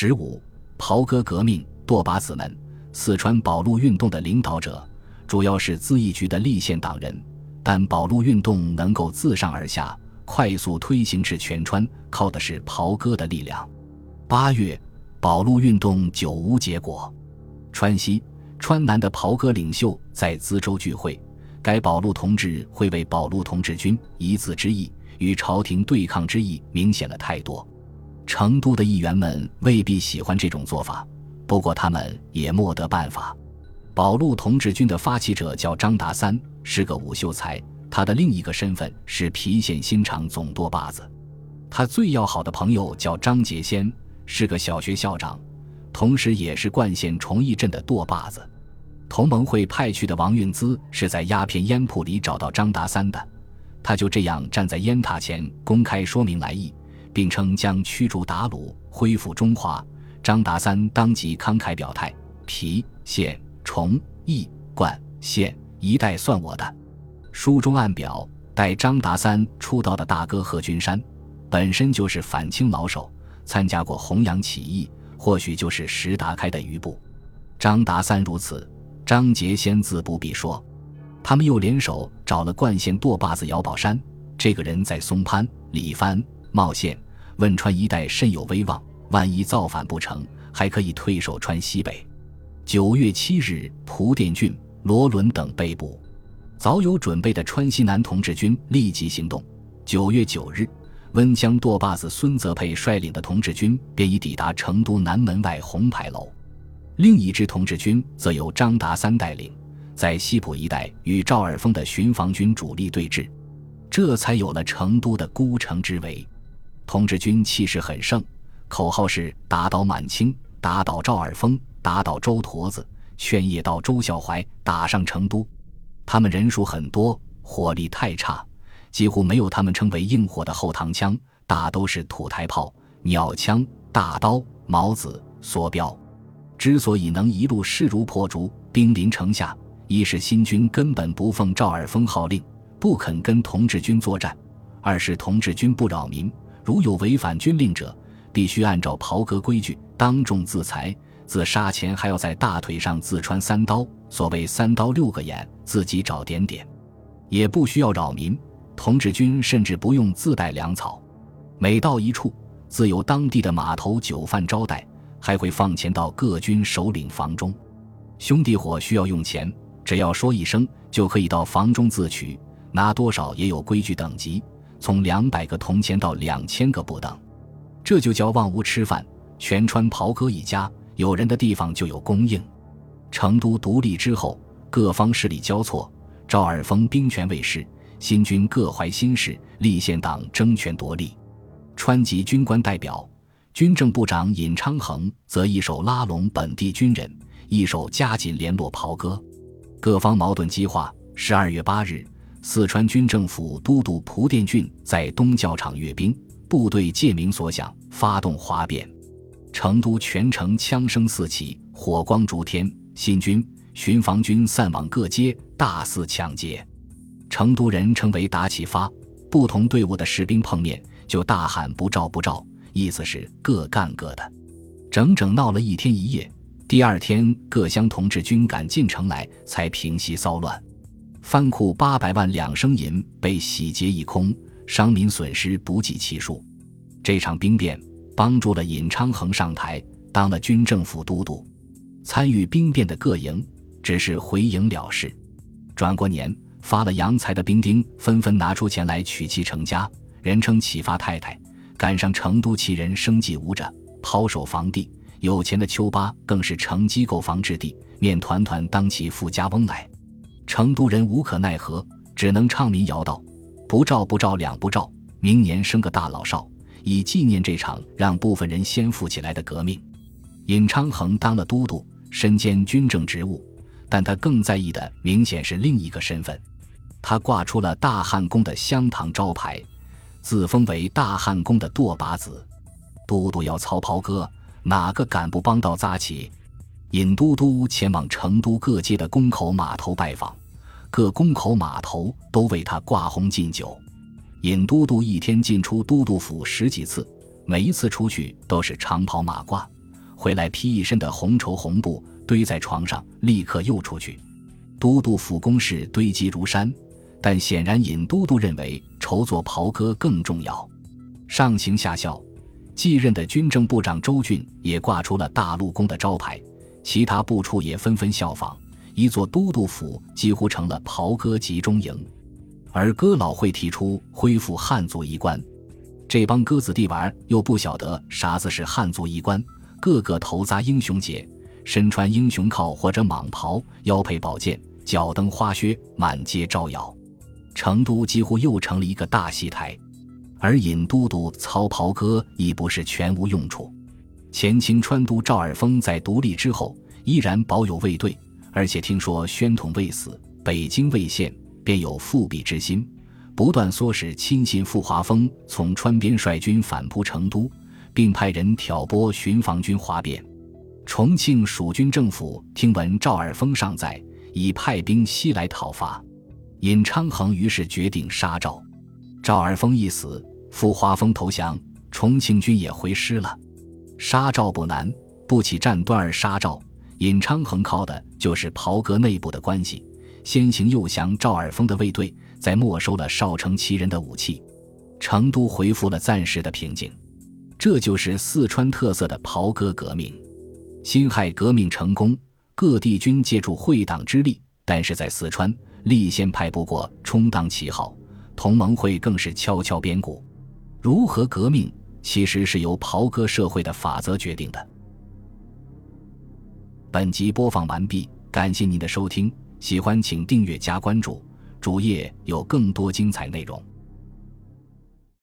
十五，袍哥革命，舵把子们，四川保路运动的领导者，主要是资义局的立宪党人，但保路运动能够自上而下快速推行至全川，靠的是袍哥的力量。八月，保路运动久无结果，川西、川南的袍哥领袖在资州聚会，该保路同志会为保路同志军一字之意，与朝廷对抗之意明显了太多。成都的议员们未必喜欢这种做法，不过他们也莫得办法。保路同志军的发起者叫张达三，是个武秀才。他的另一个身份是郫县新场总舵把子。他最要好的朋友叫张杰先，是个小学校长，同时也是冠县崇义镇的舵把子。同盟会派去的王运资是在鸦片烟铺里找到张达三的，他就这样站在烟塔前公开说明来意。并称将驱逐鞑虏，恢复中华。张达三当即慷慨表态：郫县、崇义、冠县一带算我的。书中暗表，带张达三出道的大哥贺军山，本身就是反清老手，参加过洪阳起义，或许就是石达开的余部。张达三如此，张杰先自不必说。他们又联手找了冠县舵把子姚宝山，这个人在松潘、李藩。茂县、汶川一带甚有威望，万一造反不成，还可以退守川西北。九月七日，蒲殿俊、罗伦等被捕。早有准备的川西南同志军立即行动。九月九日，温江舵把子孙泽佩率领的同志军便已抵达成都南门外红牌楼。另一支同志军则由张达三带领，在西浦一带与赵尔丰的巡防军主力对峙，这才有了成都的孤城之围。同志军气势很盛，口号是“打倒满清，打倒赵尔丰，打倒周坨子，劝业到周孝怀，打上成都”。他们人数很多，火力太差，几乎没有他们称为硬火的后膛枪，大都是土台炮、鸟枪、大刀、矛子、梭镖。之所以能一路势如破竹，兵临城下，一是新军根本不奉赵尔丰号令，不肯跟同志军作战；二是同志军不扰民。如有违反军令者，必须按照袍哥规矩当众自裁。自杀前还要在大腿上自穿三刀，所谓三刀六个眼，自己找点点。也不需要扰民，同志军甚至不用自带粮草。每到一处，自有当地的码头酒饭招待，还会放钱到各军首领房中。兄弟伙需要用钱，只要说一声，就可以到房中自取，拿多少也有规矩等级。从两百个铜钱到两千个不等，这就叫望屋吃饭。全川袍哥一家有人的地方就有供应。成都独立之后，各方势力交错，赵尔丰兵权未失，新军各怀心事，立宪党争权夺利。川籍军官代表、军政部长尹昌衡则一手拉拢本地军人，一手加紧联络袍哥，各方矛盾激化。十二月八日。四川军政府都督蒲殿俊在东教场阅兵，部队借名所想，发动哗变，成都全城枪声四起，火光烛天。新军、巡防军散往各街，大肆抢劫。成都人称为打起发，不同队伍的士兵碰面就大喊不照不照，意思是各干各的。整整闹了一天一夜，第二天各乡同志军赶进城来，才平息骚乱。藩库八百万两升银被洗劫一空，商民损失不计其数。这场兵变帮助了尹昌衡上台，当了军政府都督。参与兵变的各营只是回营了事。转过年，发了洋财的兵丁纷纷拿出钱来娶妻成家，人称启发太太。赶上成都其人生计无着，抛售房地，有钱的丘巴更是乘机购房置地，面团团当起富家翁来。成都人无可奈何，只能唱民谣道：“不照不照两不照，明年生个大老少，以纪念这场让部分人先富起来的革命。”尹昌衡当了都督，身兼军政职务，但他更在意的明显是另一个身份。他挂出了大汉宫的香堂招牌，自封为大汉宫的舵把子。都督要操袍哥，哪个敢不帮到扎起？尹都督前往成都各街的宫口码头拜访，各宫口码头都为他挂红敬酒。尹都督一天进出都督府十几次，每一次出去都是长袍马褂，回来披一身的红绸红布堆在床上，立刻又出去。都督府公事堆积如山，但显然尹都督认为筹作袍哥更重要。上行下效，继任的军政部长周俊也挂出了大陆公的招牌，其他部处也纷纷效仿，一座都督府几乎成了袍哥集中营。而哥老会提出恢复汉族衣冠，这帮鸽子弟娃又不晓得啥子是汉族衣冠，个个头扎英雄结，身穿英雄靠或者蟒袍，腰佩宝剑，脚蹬花靴，满街招摇。成都几乎又成了一个大戏台，而尹都督操袍哥已不是全无用处。前清川督赵尔丰在独立之后依然保有卫队，而且听说宣统未死，北京未陷。便有复辟之心，不断唆使亲信傅华峰从川边率军反扑成都，并派人挑拨巡防军哗变。重庆蜀军政府听闻赵尔丰尚在，已派兵西来讨伐。尹昌衡于是决定杀赵。赵尔丰一死，傅华峰投降，重庆军也回师了。杀赵不难，不起战端而杀赵。尹昌衡靠的就是袍哥内部的关系。先行诱降赵尔丰的卫队，再没收了少城旗人的武器，成都恢复了暂时的平静。这就是四川特色的袍哥革命。辛亥革命成功，各地均借助会党之力，但是在四川，立宪派不过充当旗号，同盟会更是悄悄编鼓。如何革命，其实是由袍哥社会的法则决定的。本集播放完毕，感谢您的收听。喜欢请订阅加关注，主页有更多精彩内容。